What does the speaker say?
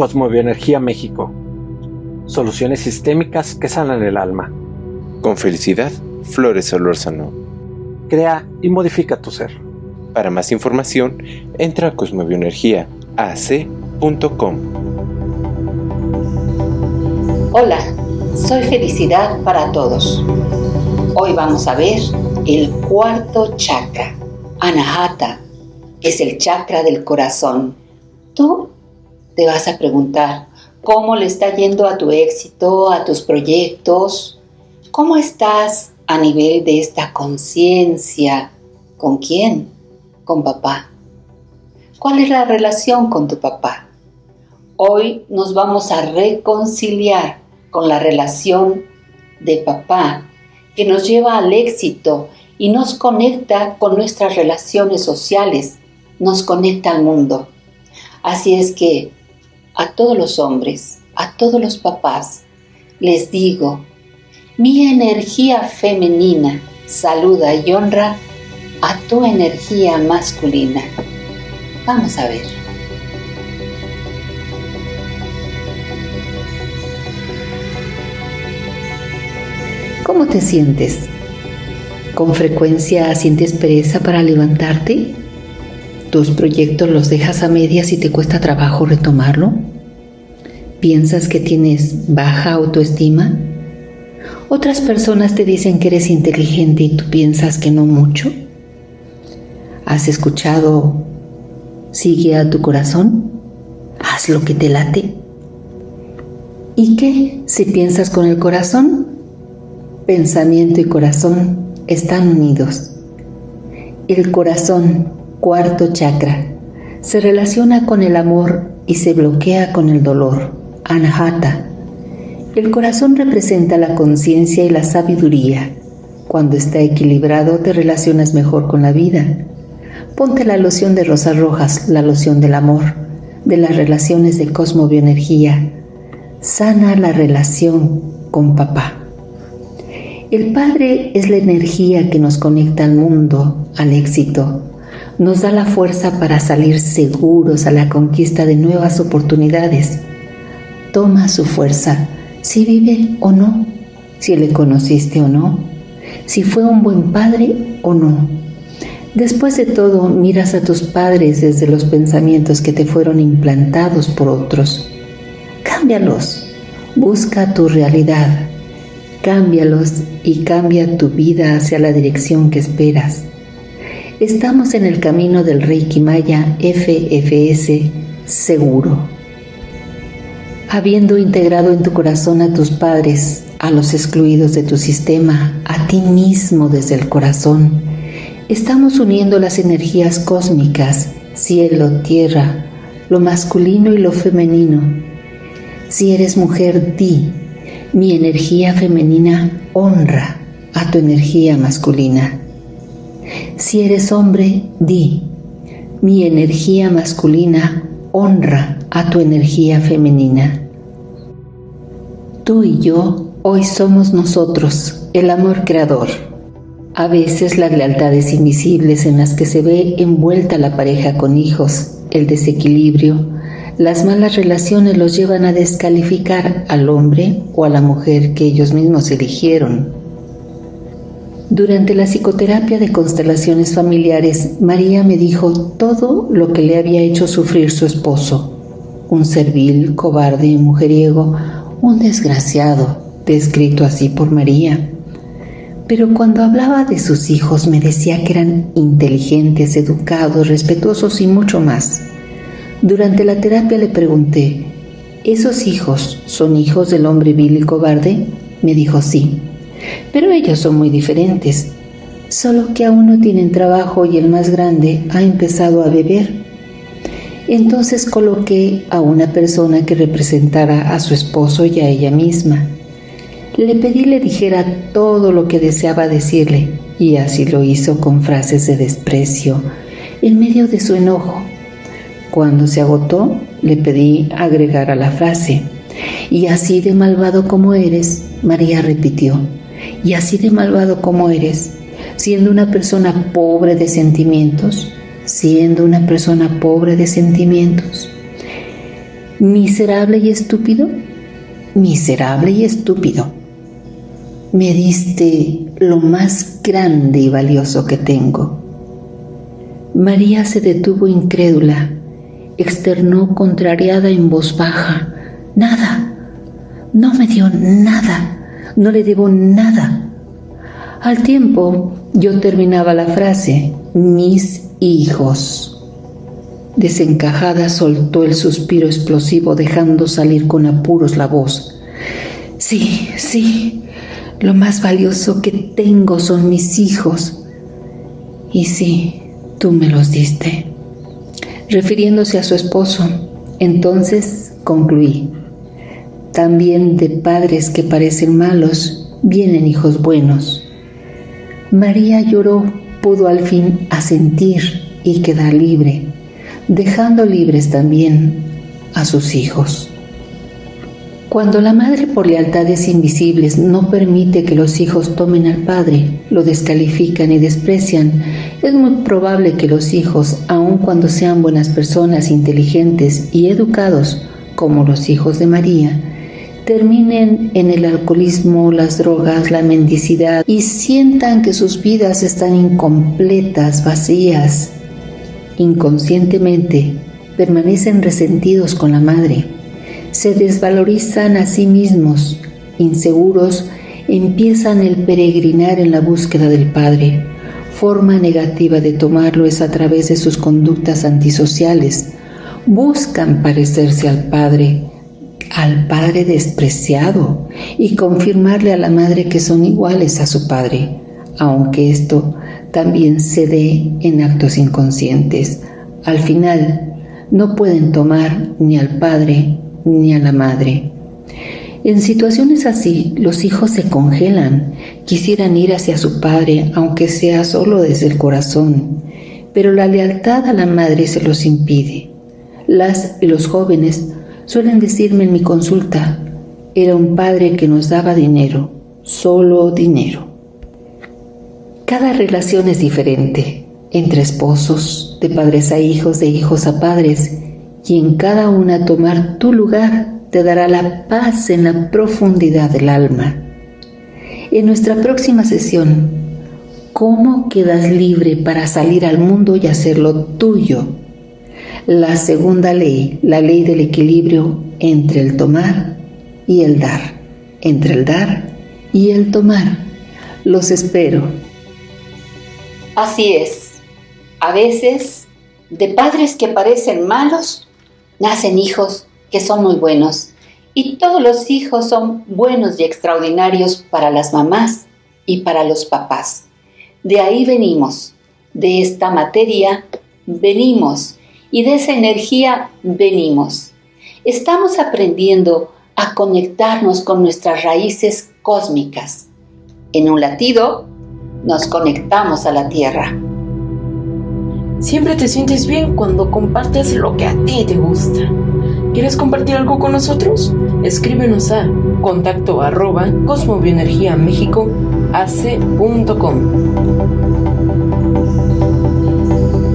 Cosmovioenergía México. Soluciones sistémicas que sanan el alma. Con felicidad, Flores Solórzano. Crea y modifica tu ser. Para más información, entra a cosmovioenergiaac.com. Hola, soy Felicidad para todos. Hoy vamos a ver el cuarto chakra, Anahata, es el chakra del corazón. Tú te vas a preguntar, ¿cómo le está yendo a tu éxito, a tus proyectos? ¿Cómo estás a nivel de esta conciencia? ¿Con quién? Con papá. ¿Cuál es la relación con tu papá? Hoy nos vamos a reconciliar con la relación de papá que nos lleva al éxito y nos conecta con nuestras relaciones sociales, nos conecta al mundo. Así es que a todos los hombres, a todos los papás, les digo, mi energía femenina saluda y honra a tu energía masculina. Vamos a ver. ¿Cómo te sientes? ¿Con frecuencia sientes pereza para levantarte? ¿Tus proyectos los dejas a medias y te cuesta trabajo retomarlo? ¿Piensas que tienes baja autoestima? ¿Otras personas te dicen que eres inteligente y tú piensas que no mucho? ¿Has escuchado sigue a tu corazón? Haz lo que te late. ¿Y qué si piensas con el corazón? Pensamiento y corazón están unidos. El corazón, cuarto chakra, se relaciona con el amor y se bloquea con el dolor, anahata. El corazón representa la conciencia y la sabiduría. Cuando está equilibrado te relacionas mejor con la vida. Ponte la loción de rosas rojas, la loción del amor, de las relaciones de cosmovioenergía. Sana la relación con papá. El Padre es la energía que nos conecta al mundo, al éxito. Nos da la fuerza para salir seguros a la conquista de nuevas oportunidades. Toma su fuerza, si vive o no, si le conociste o no, si fue un buen padre o no. Después de todo, miras a tus padres desde los pensamientos que te fueron implantados por otros. Cámbialos, busca tu realidad Cámbialos y cambia tu vida hacia la dirección que esperas. Estamos en el camino del Reiki Maya FFS seguro. Habiendo integrado en tu corazón a tus padres, a los excluidos de tu sistema, a ti mismo desde el corazón, estamos uniendo las energías cósmicas, cielo, tierra, lo masculino y lo femenino. Si eres mujer, di, mi energía femenina honra a tu energía masculina. Si eres hombre, di, mi energía masculina honra a tu energía femenina. Tú y yo hoy somos nosotros, el amor creador. A veces las lealtades invisibles en las que se ve envuelta la pareja con hijos, el desequilibrio, las malas relaciones los llevan a descalificar al hombre o a la mujer que ellos mismos eligieron. Durante la psicoterapia de constelaciones familiares, María me dijo todo lo que le había hecho sufrir su esposo. Un servil, cobarde, mujeriego, un desgraciado, descrito así por María. Pero cuando hablaba de sus hijos me decía que eran inteligentes, educados, respetuosos y mucho más. Durante la terapia le pregunté, ¿esos hijos son hijos del hombre vil y cobarde? Me dijo sí, pero ellos son muy diferentes, solo que aún no tienen trabajo y el más grande ha empezado a beber. Entonces coloqué a una persona que representara a su esposo y a ella misma. Le pedí le dijera todo lo que deseaba decirle y así lo hizo con frases de desprecio en medio de su enojo cuando se agotó, le pedí agregar a la frase, y así de malvado como eres, María repitió, y así de malvado como eres, siendo una persona pobre de sentimientos, siendo una persona pobre de sentimientos. Miserable y estúpido, miserable y estúpido. Me diste lo más grande y valioso que tengo. María se detuvo incrédula, externó contrariada en voz baja. Nada, no me dio nada, no le debo nada. Al tiempo yo terminaba la frase, mis hijos. Desencajada soltó el suspiro explosivo dejando salir con apuros la voz. Sí, sí, lo más valioso que tengo son mis hijos. Y sí, tú me los diste. Refiriéndose a su esposo, entonces concluí. También de padres que parecen malos vienen hijos buenos. María lloró, pudo al fin asentir y quedar libre, dejando libres también a sus hijos. Cuando la madre por lealtades invisibles no permite que los hijos tomen al padre, lo descalifican y desprecian, es muy probable que los hijos, aun cuando sean buenas personas inteligentes y educados, como los hijos de María, terminen en el alcoholismo, las drogas, la mendicidad y sientan que sus vidas están incompletas, vacías. Inconscientemente permanecen resentidos con la madre, se desvalorizan a sí mismos, inseguros, empiezan el peregrinar en la búsqueda del Padre. Forma negativa de tomarlo es a través de sus conductas antisociales. Buscan parecerse al Padre, al padre despreciado y confirmarle a la madre que son iguales a su padre, aunque esto también se dé en actos inconscientes. Al final, no pueden tomar ni al padre ni a la madre. En situaciones así, los hijos se congelan, quisieran ir hacia su padre, aunque sea solo desde el corazón, pero la lealtad a la madre se los impide. Las y los jóvenes Suelen decirme en mi consulta, era un padre que nos daba dinero, solo dinero. Cada relación es diferente, entre esposos, de padres a hijos, de hijos a padres, y en cada una tomar tu lugar te dará la paz en la profundidad del alma. En nuestra próxima sesión, ¿cómo quedas libre para salir al mundo y hacerlo tuyo? La segunda ley, la ley del equilibrio entre el tomar y el dar, entre el dar y el tomar. Los espero. Así es. A veces, de padres que parecen malos, nacen hijos que son muy buenos. Y todos los hijos son buenos y extraordinarios para las mamás y para los papás. De ahí venimos, de esta materia venimos y de esa energía venimos. Estamos aprendiendo a conectarnos con nuestras raíces cósmicas. En un latido, nos conectamos a la Tierra. Siempre te sientes bien cuando compartes lo que a ti te gusta. ¿Quieres compartir algo con nosotros? Escríbenos a contacto arroba cosmobioenergiamexicoac.com.